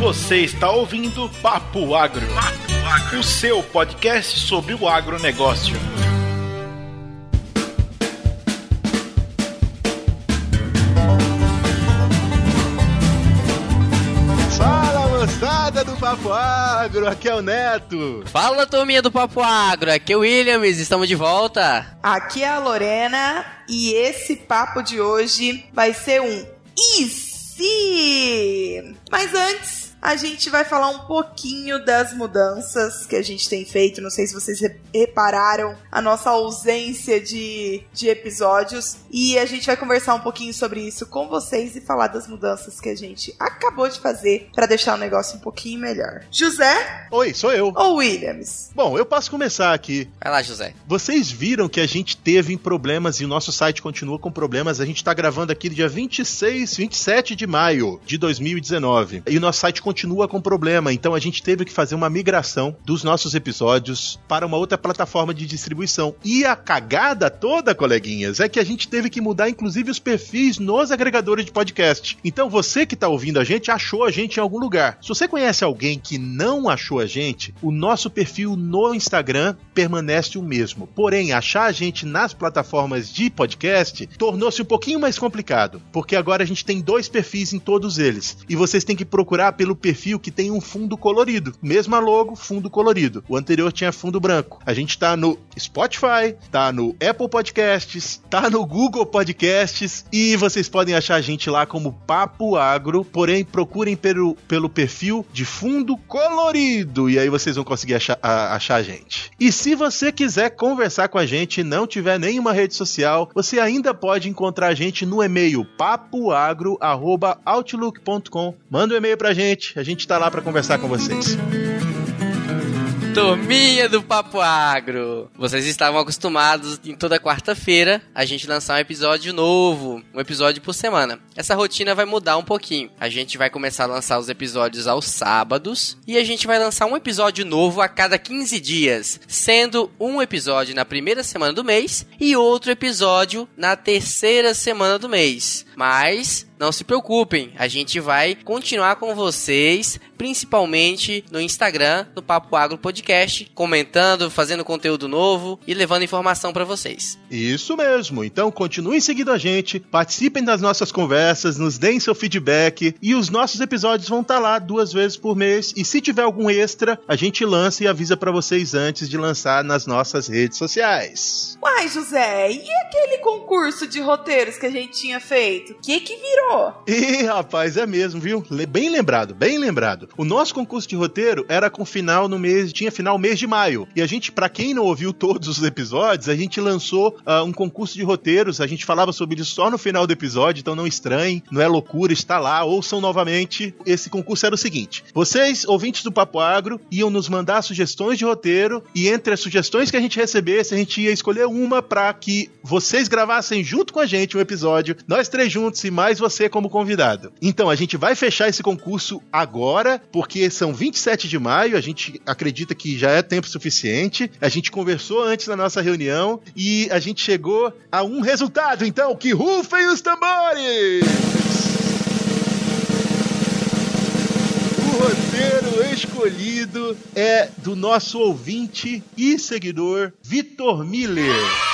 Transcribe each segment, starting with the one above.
Você está ouvindo Papo Agro, Papo Agro, o seu podcast sobre o agronegócio. Fala moçada do Papo Agro, aqui é o Neto. Fala turminha do Papo Agro, aqui é o Williams, estamos de volta. Aqui é a Lorena e esse papo de hoje vai ser um e se. Mas antes, a gente vai falar um pouquinho das mudanças que a gente tem feito. Não sei se vocês repararam a nossa ausência de, de episódios. E a gente vai conversar um pouquinho sobre isso com vocês e falar das mudanças que a gente acabou de fazer para deixar o negócio um pouquinho melhor. José? Oi, sou eu. Ou Williams? Bom, eu posso começar aqui. Vai lá, José. Vocês viram que a gente teve problemas e o nosso site continua com problemas. A gente tá gravando aqui dia 26, 27 de maio de 2019. E o nosso site continua com problema, então a gente teve que fazer uma migração dos nossos episódios para uma outra plataforma de distribuição. E a cagada toda, coleguinhas, é que a gente teve que mudar inclusive os perfis nos agregadores de podcast. Então você que está ouvindo a gente achou a gente em algum lugar. Se você conhece alguém que não achou a gente, o nosso perfil no Instagram permanece o mesmo. Porém, achar a gente nas plataformas de podcast tornou-se um pouquinho mais complicado, porque agora a gente tem dois perfis em todos eles. E vocês têm que procurar pelo perfil que tem um fundo colorido. Mesma logo, fundo colorido. O anterior tinha fundo branco. A gente tá no Spotify, tá no Apple Podcasts, tá no Google Podcasts e vocês podem achar a gente lá como Papo Agro, porém procurem pelo, pelo perfil de fundo colorido e aí vocês vão conseguir achar a, achar a gente. E se você quiser conversar com a gente e não tiver nenhuma rede social, você ainda pode encontrar a gente no e-mail papoagro@outlook.com. Manda um e-mail pra gente, a gente tá lá para conversar com vocês. Turminha do Papo Agro! Vocês estavam acostumados em toda quarta-feira a gente lançar um episódio novo, um episódio por semana. Essa rotina vai mudar um pouquinho. A gente vai começar a lançar os episódios aos sábados e a gente vai lançar um episódio novo a cada 15 dias, sendo um episódio na primeira semana do mês e outro episódio na terceira semana do mês. Mas não se preocupem, a gente vai continuar com vocês, principalmente no Instagram, no Papo Agro Podcast, comentando, fazendo conteúdo novo e levando informação para vocês. Isso mesmo. Então continuem seguindo a gente, participem das nossas conversas, nos deem seu feedback e os nossos episódios vão estar lá duas vezes por mês. E se tiver algum extra, a gente lança e avisa para vocês antes de lançar nas nossas redes sociais. Uai, José, e aquele concurso de roteiros que a gente tinha feito? O que que virou? Ih, rapaz, é mesmo, viu? Bem lembrado, bem lembrado. O nosso concurso de roteiro era com final no mês, tinha final mês de maio. E a gente, para quem não ouviu todos os episódios, a gente lançou uh, um concurso de roteiros. A gente falava sobre isso só no final do episódio, então não estranhe, não é loucura, está lá, ouçam novamente. Esse concurso era o seguinte: vocês, ouvintes do Papo Agro, iam nos mandar sugestões de roteiro e entre as sugestões que a gente recebesse, a gente ia escolher uma para que vocês gravassem junto com a gente um episódio, nós três juntos e mais você como convidado. Então a gente vai fechar esse concurso agora, porque são 27 de maio, a gente acredita que já é tempo suficiente. A gente conversou antes na nossa reunião e a gente chegou a um resultado, então que rufem os tambores! O roteiro escolhido é do nosso ouvinte e seguidor Vitor Miller.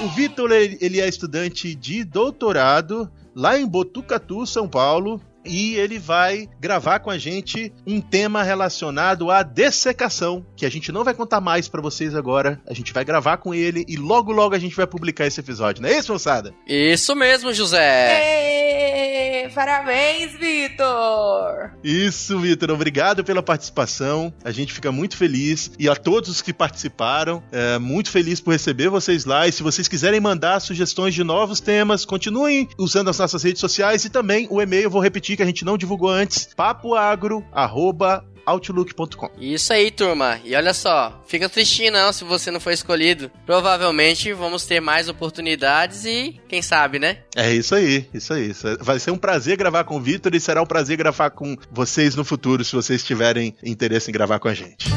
O Vitor, ele é estudante de doutorado lá em Botucatu, São Paulo, e ele vai gravar com a gente um tema relacionado à dessecação, que a gente não vai contar mais para vocês agora. A gente vai gravar com ele e logo logo a gente vai publicar esse episódio, não é isso, moçada? Isso mesmo, José. Êêê, parabéns, Vitor! Isso, Vitor, obrigado pela participação. A gente fica muito feliz e a todos os que participaram, é, muito feliz por receber vocês lá. E se vocês quiserem mandar sugestões de novos temas, continuem usando as nossas redes sociais e também o e-mail, eu vou repetir que a gente não divulgou antes, papoagro@outlook.com. Isso aí, turma. E olha só, fica tristinho não se você não foi escolhido. Provavelmente vamos ter mais oportunidades e quem sabe, né? É isso aí, isso aí. Vai ser um prazer gravar com o Vitor e será um prazer gravar com vocês no futuro, se vocês tiverem interesse em gravar com a gente.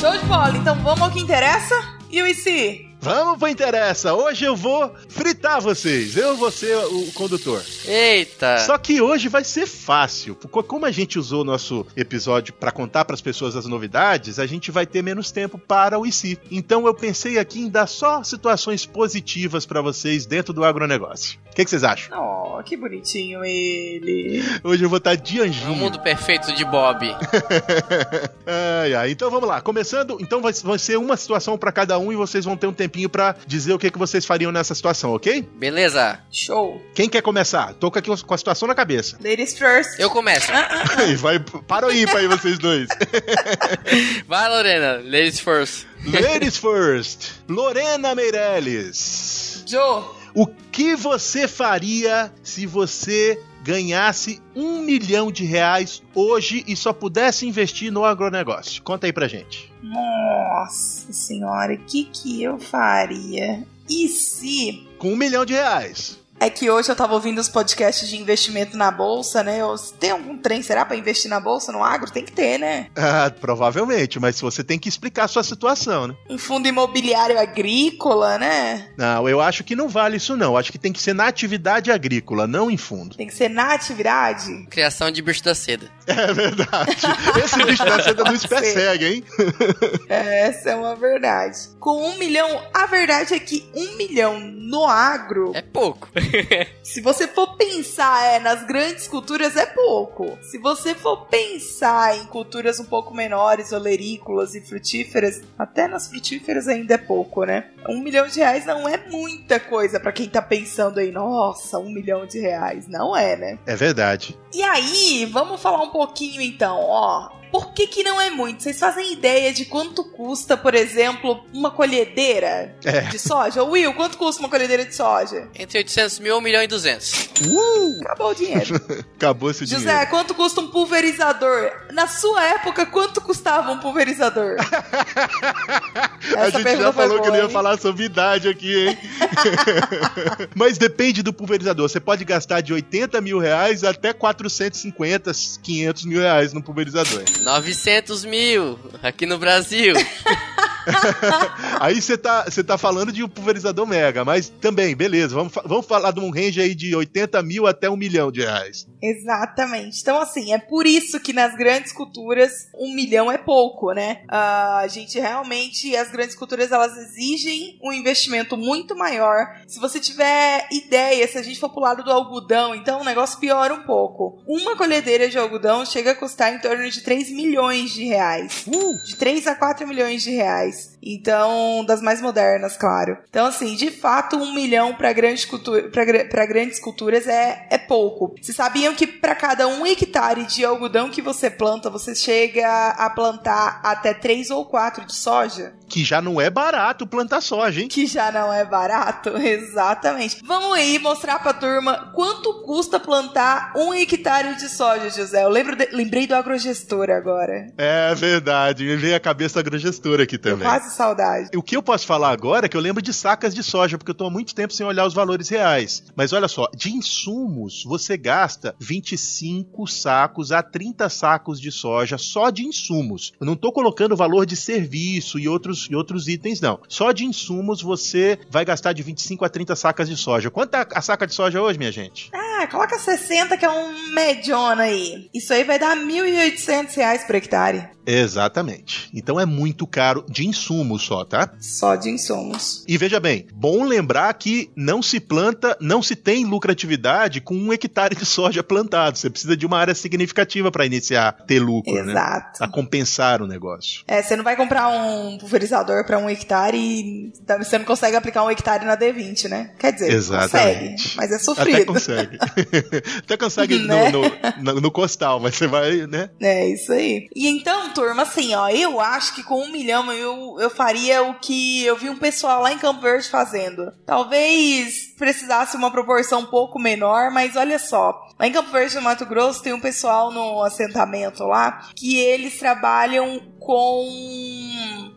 Show de bola, então vamos ao que interessa? E o IC? Vamos pro interessa. Hoje eu vou fritar vocês. Eu vou ser o condutor. Eita! Só que hoje vai ser fácil. porque Como a gente usou o nosso episódio para contar para as pessoas as novidades, a gente vai ter menos tempo para o IC. Então eu pensei aqui em dar só situações positivas para vocês dentro do agronegócio. O que, que vocês acham? Oh, que bonitinho ele. Hoje eu vou estar de É o anjinho. mundo perfeito de Bob. ai, ai. Então vamos lá. Começando, então vai, vai ser uma situação para cada um e vocês vão ter um tempinho para dizer o que, que vocês fariam nessa situação, ok? Beleza? Show. Quem quer começar? Tô com aqui com a situação na cabeça. Ladies first. Eu começo. E vai para o ímpar aí vocês dois. Vai, Lorena. Ladies first. Ladies first. Lorena Meirelles. Joe. O que você faria se você ganhasse um milhão de reais hoje e só pudesse investir no agronegócio? Conta aí pra gente. Nossa senhora, o que que eu faria? E se Com um milhão de reais. É que hoje eu tava ouvindo os podcasts de investimento na bolsa, né? Eu, tem algum trem, será, pra investir na bolsa, no agro? Tem que ter, né? Ah, provavelmente, mas você tem que explicar a sua situação, né? Um fundo imobiliário agrícola, né? Não, eu acho que não vale isso não. Acho que tem que ser na atividade agrícola, não em fundo. Tem que ser na atividade. Criação de bicho da seda. É verdade. Esse bicho da seda nos persegue, hein? Essa é uma verdade. Com um milhão, a verdade é que um milhão no agro, É pouco. se você for pensar é, nas grandes culturas, é pouco. Se você for pensar em culturas um pouco menores, olerícolas e frutíferas, até nas frutíferas ainda é pouco, né? Um milhão de reais não é muita coisa pra quem tá pensando aí, nossa, um milhão de reais. Não é, né? É verdade. E aí, vamos falar um pouquinho então, ó. Por que, que não é muito? Vocês fazem ideia de quanto custa, por exemplo, uma colhedeira É. de soja? Will, quanto custa uma colhedeira de soja? Entre 800 mil e 1 milhão e 200. Uh! Acabou o dinheiro. Acabou esse José, dinheiro. quanto custa um pulverizador? Na sua época, quanto custava um pulverizador? A gente já falou que boa, não ia falar sobre idade aqui, hein? Mas depende do pulverizador. Você pode gastar de 80 mil reais até 450, 500 mil reais no pulverizador. 900 mil aqui no Brasil. Aí você tá, você tá falando de um pulverizador mega, mas também, beleza, vamos, vamos falar de um range aí de 80 mil até um milhão de reais. Exatamente. Então, assim, é por isso que nas grandes culturas um milhão é pouco, né? Ah, a gente realmente, as grandes culturas, elas exigem um investimento muito maior. Se você tiver ideia, se a gente for pro lado do algodão, então o negócio piora um pouco. Uma colhedeira de algodão chega a custar em torno de 3 milhões de reais. De 3 a 4 milhões de reais. guys. Então, das mais modernas, claro. Então, assim, de fato, um milhão para grandes, cultu grandes culturas é, é pouco. Vocês sabiam que para cada um hectare de algodão que você planta, você chega a plantar até 3 ou 4 de soja? Que já não é barato plantar soja, hein? Que já não é barato, exatamente. Vamos aí mostrar pra turma quanto custa plantar um hectare de soja, José. Eu lembro de- lembrei do agrogestor agora. É verdade, me veio a cabeça agrogestora aqui Tô também. quase saudade. O que eu posso falar agora é que eu lembro de sacas de soja, porque eu tô há muito tempo sem olhar os valores reais. Mas olha só, de insumos, você gasta 25 sacos a 30 sacos de soja só de insumos. Eu não tô colocando o valor de serviço e outros, e outros itens, não. Só de insumos você vai gastar de 25 a 30 sacas de soja. Quanto tá a saca de soja hoje, minha gente? Ah, coloca 60 que é um mediona aí. Isso aí vai dar 1.800 reais por hectare. Exatamente. Então é muito caro de insumos só, tá? Só de insumos. E veja bem, bom lembrar que não se planta, não se tem lucratividade com um hectare de soja plantado. Você precisa de uma área significativa para iniciar ter lucro, né? Exato. A compensar o negócio. É, você não vai comprar um pulverizador pra um hectare e você não consegue aplicar um hectare na D20, né? Quer dizer, Exatamente. consegue, mas é Até sofrido. consegue. Até consegue no- Né? no, no, no costal, mas você vai, né? É, isso aí. E então, turma, assim, ó, eu acho que com um milhão eu, eu faria o que eu vi um pessoal lá em Campo Verde fazendo. Talvez precisasse uma proporção um pouco menor, mas olha só. Lá em Campo Verde, no Mato Grosso, tem um pessoal no assentamento lá que eles trabalham com.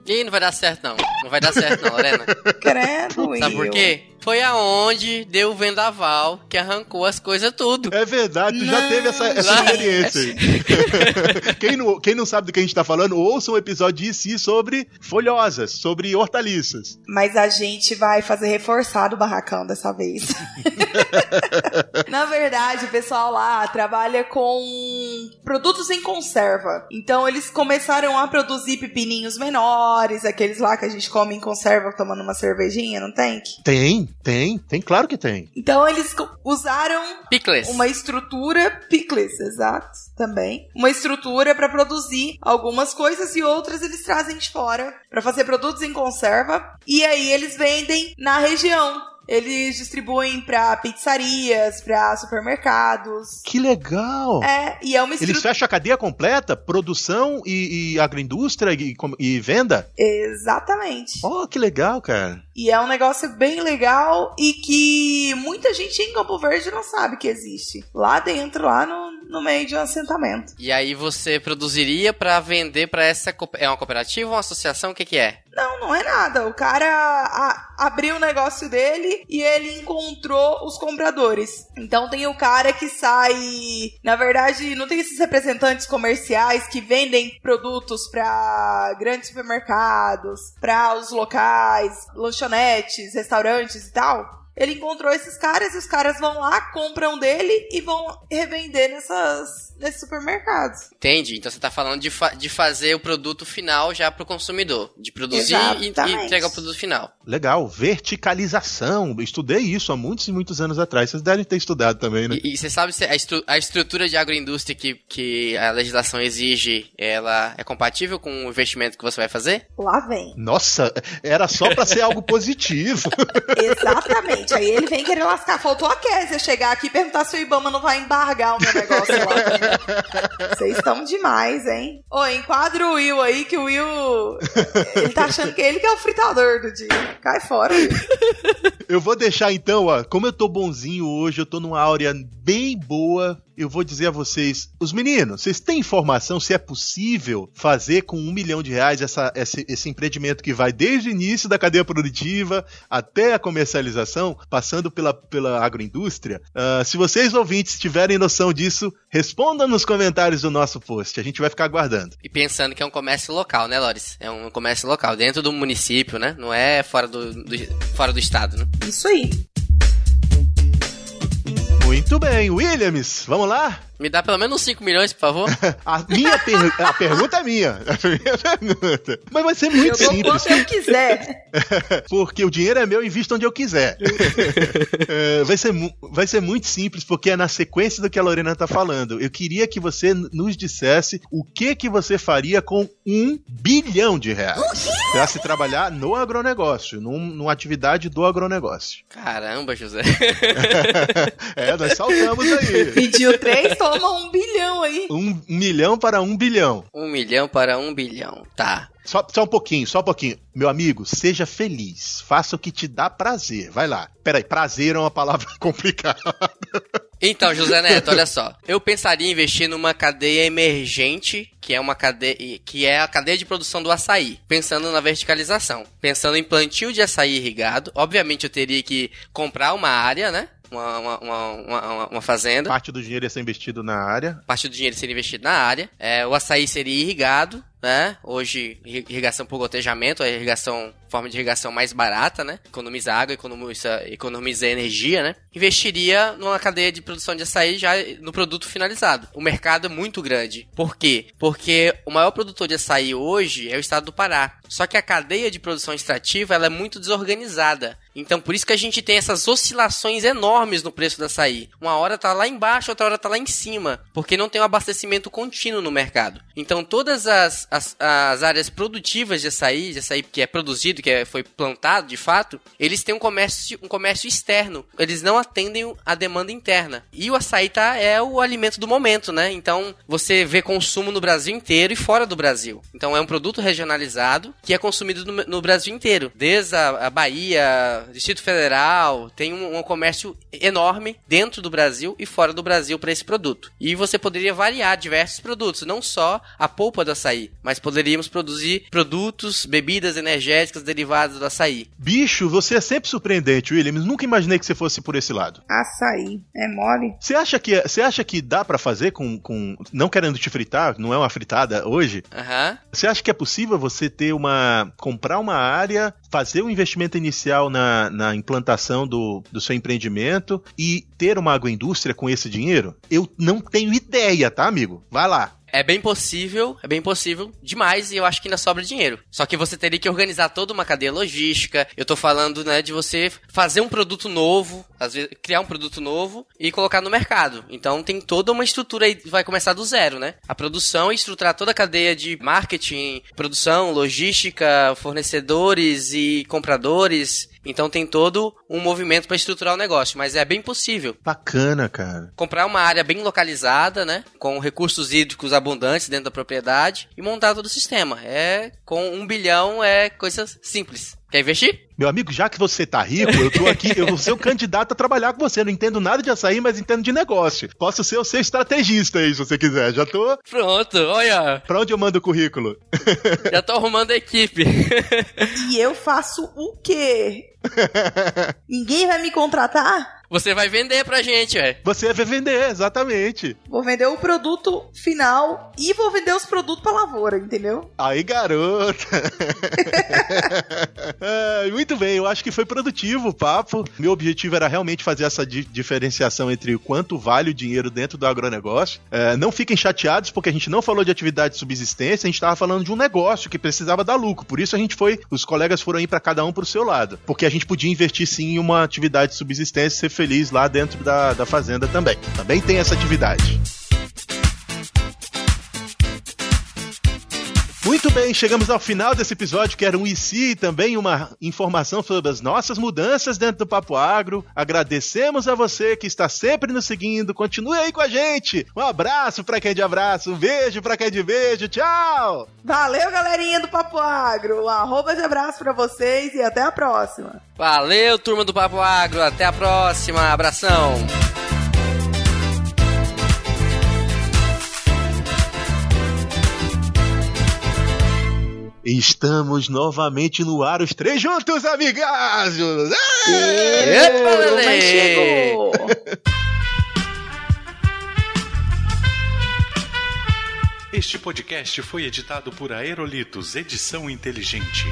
Ih, não vai dar certo não. Não vai dar certo não, Lorena. Credo, Sabe por quê? Foi aonde deu o vendaval que arrancou as coisas tudo. É verdade, tu já teve essa, essa experiência. aí. quem, não, quem não sabe do que a gente tá falando, ouça um episódio de si sobre folhosas, sobre hortaliças. Mas a gente vai fazer reforçado o barracão dessa vez. Na verdade, o pessoal lá trabalha com produtos em conserva. Então eles começaram a produzir pepininhos menores, aqueles lá que a gente come em conserva tomando uma cervejinha, não tem? Tem, tem, tem, claro que tem. Então eles usaram Picles. uma estrutura pickles, exato, também. Uma estrutura para produzir algumas coisas e outras eles trazem de fora para fazer produtos em conserva e aí eles vendem na região. Eles distribuem para pizzarias, para supermercados. Que legal! É, e é uma Eles estrutura fecham a cadeia completa, produção e, e agroindústria e, e venda? exatamente. Oh, que legal, cara. E é um negócio bem legal e que muita gente em Campo Verde não sabe que existe. Lá dentro, lá no, no meio de um assentamento. E aí você produziria pra vender pra essa é uma cooperativa ou uma associação? O que que é? Não, não é nada. O cara a- abriu o negócio dele e ele encontrou os compradores. Então tem o cara que sai. Na verdade, não tem esses representantes comerciais que vendem produtos para grandes supermercados, para os locais, lanchonetes, restaurantes e tal. Ele encontrou esses caras e os caras vão lá, compram dele e vão revender nessas, nesses supermercados. Entende? Então você tá falando de, fa- de fazer o produto final já pro consumidor. De produzir e, e Exatamente. entregar o produto final. Legal, verticalização. Estudei isso há muitos e muitos anos atrás. Vocês devem ter estudado também, né? E, e você sabe se a, estru- a estrutura de agroindústria que, que a legislação exige, ela é compatível com o investimento que você vai fazer? Lá vem. Nossa, era só pra ser algo positivo. Exatamente. Aí ele vem querer lascar. Faltou a Kézia chegar aqui e perguntar se o Ibama não vai embargar o meu negócio lá. Vocês estão demais, hein? Ô, enquadra o Will aí, que o Will. Ele tá achando que ele que é o fritador do dia. Cai fora, Will. Eu vou deixar então, ó, como eu tô bonzinho hoje, eu tô numa áurea bem boa. Eu vou dizer a vocês, os meninos, vocês têm informação se é possível fazer com um milhão de reais essa, esse, esse empreendimento que vai desde o início da cadeia produtiva até a comercialização, passando pela, pela agroindústria? Ah, se vocês ouvintes tiverem noção disso, respondam nos comentários do nosso post. A gente vai ficar aguardando. E pensando que é um comércio local, né, Loris? É um comércio local, dentro do município, né? Não é fora do, do- fora do estado, né? Isso aí. Muito bem, Williams, vamos lá? Me dá pelo menos 5 milhões, por favor. A minha per- a pergunta é minha. A minha pergunta. Mas vai ser muito Eu simples. quanto eu quiser. Porque o dinheiro é meu e invisto onde eu quiser. É, vai, ser, mu- vai ser muito simples, porque é na sequência do que a Lorena tá falando. Eu queria que você nos dissesse o que que você faria com um bilhão de reais para se trabalhar no agronegócio, num, numa atividade do agronegócio. Caramba, José. É, nós saltamos aí. Pediu três, toma um bilhão aí. Um milhão para um bilhão. Um milhão para um bilhão. Tá. Só, só um pouquinho, só um pouquinho. Meu amigo, seja feliz. Faça o que te dá prazer. Vai lá. Peraí, prazer é uma palavra complicada. Então, José Neto, olha só. Eu pensaria em investir numa cadeia emergente, que é uma cadeia que é a cadeia de produção do açaí, pensando na verticalização, pensando em plantio de açaí irrigado. Obviamente eu teria que comprar uma área, né? Uma, uma, uma, uma, fazenda. Parte do dinheiro ia ser investido na área. parte do dinheiro seria investido na área. É, o açaí seria irrigado, né? Hoje, irri- irrigação por gotejamento, a irrigação, forma de irrigação mais barata, né? Economiza água, economiza, economiza energia, né? Investiria numa cadeia de produção de açaí já no produto finalizado. O mercado é muito grande. Por quê? Porque o maior produtor de açaí hoje é o estado do Pará. Só que a cadeia de produção extrativa ela é muito desorganizada. Então, por isso que a gente tem essas oscilações enormes no preço do açaí. Uma hora tá lá embaixo, outra hora tá lá em cima, porque não tem um abastecimento contínuo no mercado. Então, todas as, as, as áreas produtivas de açaí, de açaí que é produzido, que é, foi plantado de fato, eles têm um comércio, um comércio externo. Eles não atendem a demanda interna. E o açaí tá, é o alimento do momento, né? Então, você vê consumo no Brasil inteiro e fora do Brasil. Então, é um produto regionalizado que é consumido no, no Brasil inteiro. Desde a, a Bahia, Distrito Federal, tem um, um comércio enorme dentro do Brasil e fora do Brasil para esse produto. E você poderia variar diversos produtos, não só a polpa do açaí. Mas poderíamos produzir produtos, bebidas energéticas derivadas do açaí. Bicho, você é sempre surpreendente, Williams. Nunca imaginei que você fosse por esse lado. Açaí. É mole? Você acha que, você acha que dá para fazer com, com. Não querendo te fritar, não é uma fritada hoje? Aham. Você acha que é possível você ter uma. comprar uma área, fazer um investimento inicial na, na implantação do, do seu empreendimento e ter uma agroindústria com esse dinheiro? Eu não tenho ideia, tá, amigo? Vai lá. É bem possível, é bem possível demais e eu acho que ainda sobra dinheiro. Só que você teria que organizar toda uma cadeia logística. Eu tô falando, né, de você fazer um produto novo, às vezes criar um produto novo e colocar no mercado. Então tem toda uma estrutura aí, vai começar do zero, né? A produção estruturar toda a cadeia de marketing, produção, logística, fornecedores e compradores. Então tem todo um movimento para estruturar o negócio, mas é bem possível. Bacana, cara. Comprar uma área bem localizada, né, com recursos hídricos abundantes dentro da propriedade e montar todo o sistema. É com um bilhão é coisa simples. Quer investir? Meu amigo, já que você tá rico, eu tô aqui, eu vou ser o candidato a trabalhar com você. Eu não entendo nada de açaí, mas entendo de negócio. Posso ser o seu estrategista aí, se você quiser. Já tô. Pronto, olha. Pra onde eu mando o currículo? Já tô arrumando a equipe. E eu faço o quê? Ninguém vai me contratar? Você vai vender pra gente, ué. Você vai vender, exatamente. Vou vender o produto final e vou vender os produtos pra lavoura, entendeu? Aí, garota. É, muito bem, eu acho que foi produtivo o papo. Meu objetivo era realmente fazer essa di- diferenciação entre o quanto vale o dinheiro dentro do agronegócio. É, não fiquem chateados, porque a gente não falou de atividade de subsistência, a gente estava falando de um negócio que precisava dar lucro. Por isso a gente foi, os colegas foram ir para cada um pro seu lado. Porque a gente podia investir sim em uma atividade de subsistência e ser feliz lá dentro da, da fazenda também. Também tem essa atividade. Muito bem, chegamos ao final desse episódio, que era um IC e também uma informação sobre as nossas mudanças dentro do Papo Agro. Agradecemos a você que está sempre nos seguindo. Continue aí com a gente. Um abraço para quem é de abraço, um beijo para quem é de beijo. Tchau! Valeu, galerinha do Papo Agro. Um arroba de abraço pra vocês e até a próxima. Valeu, turma do Papo Agro. Até a próxima. Abração. Estamos novamente no ar, os três juntos, amigágios! Epa, chegou! Este podcast foi editado por Aerolitos Edição Inteligente.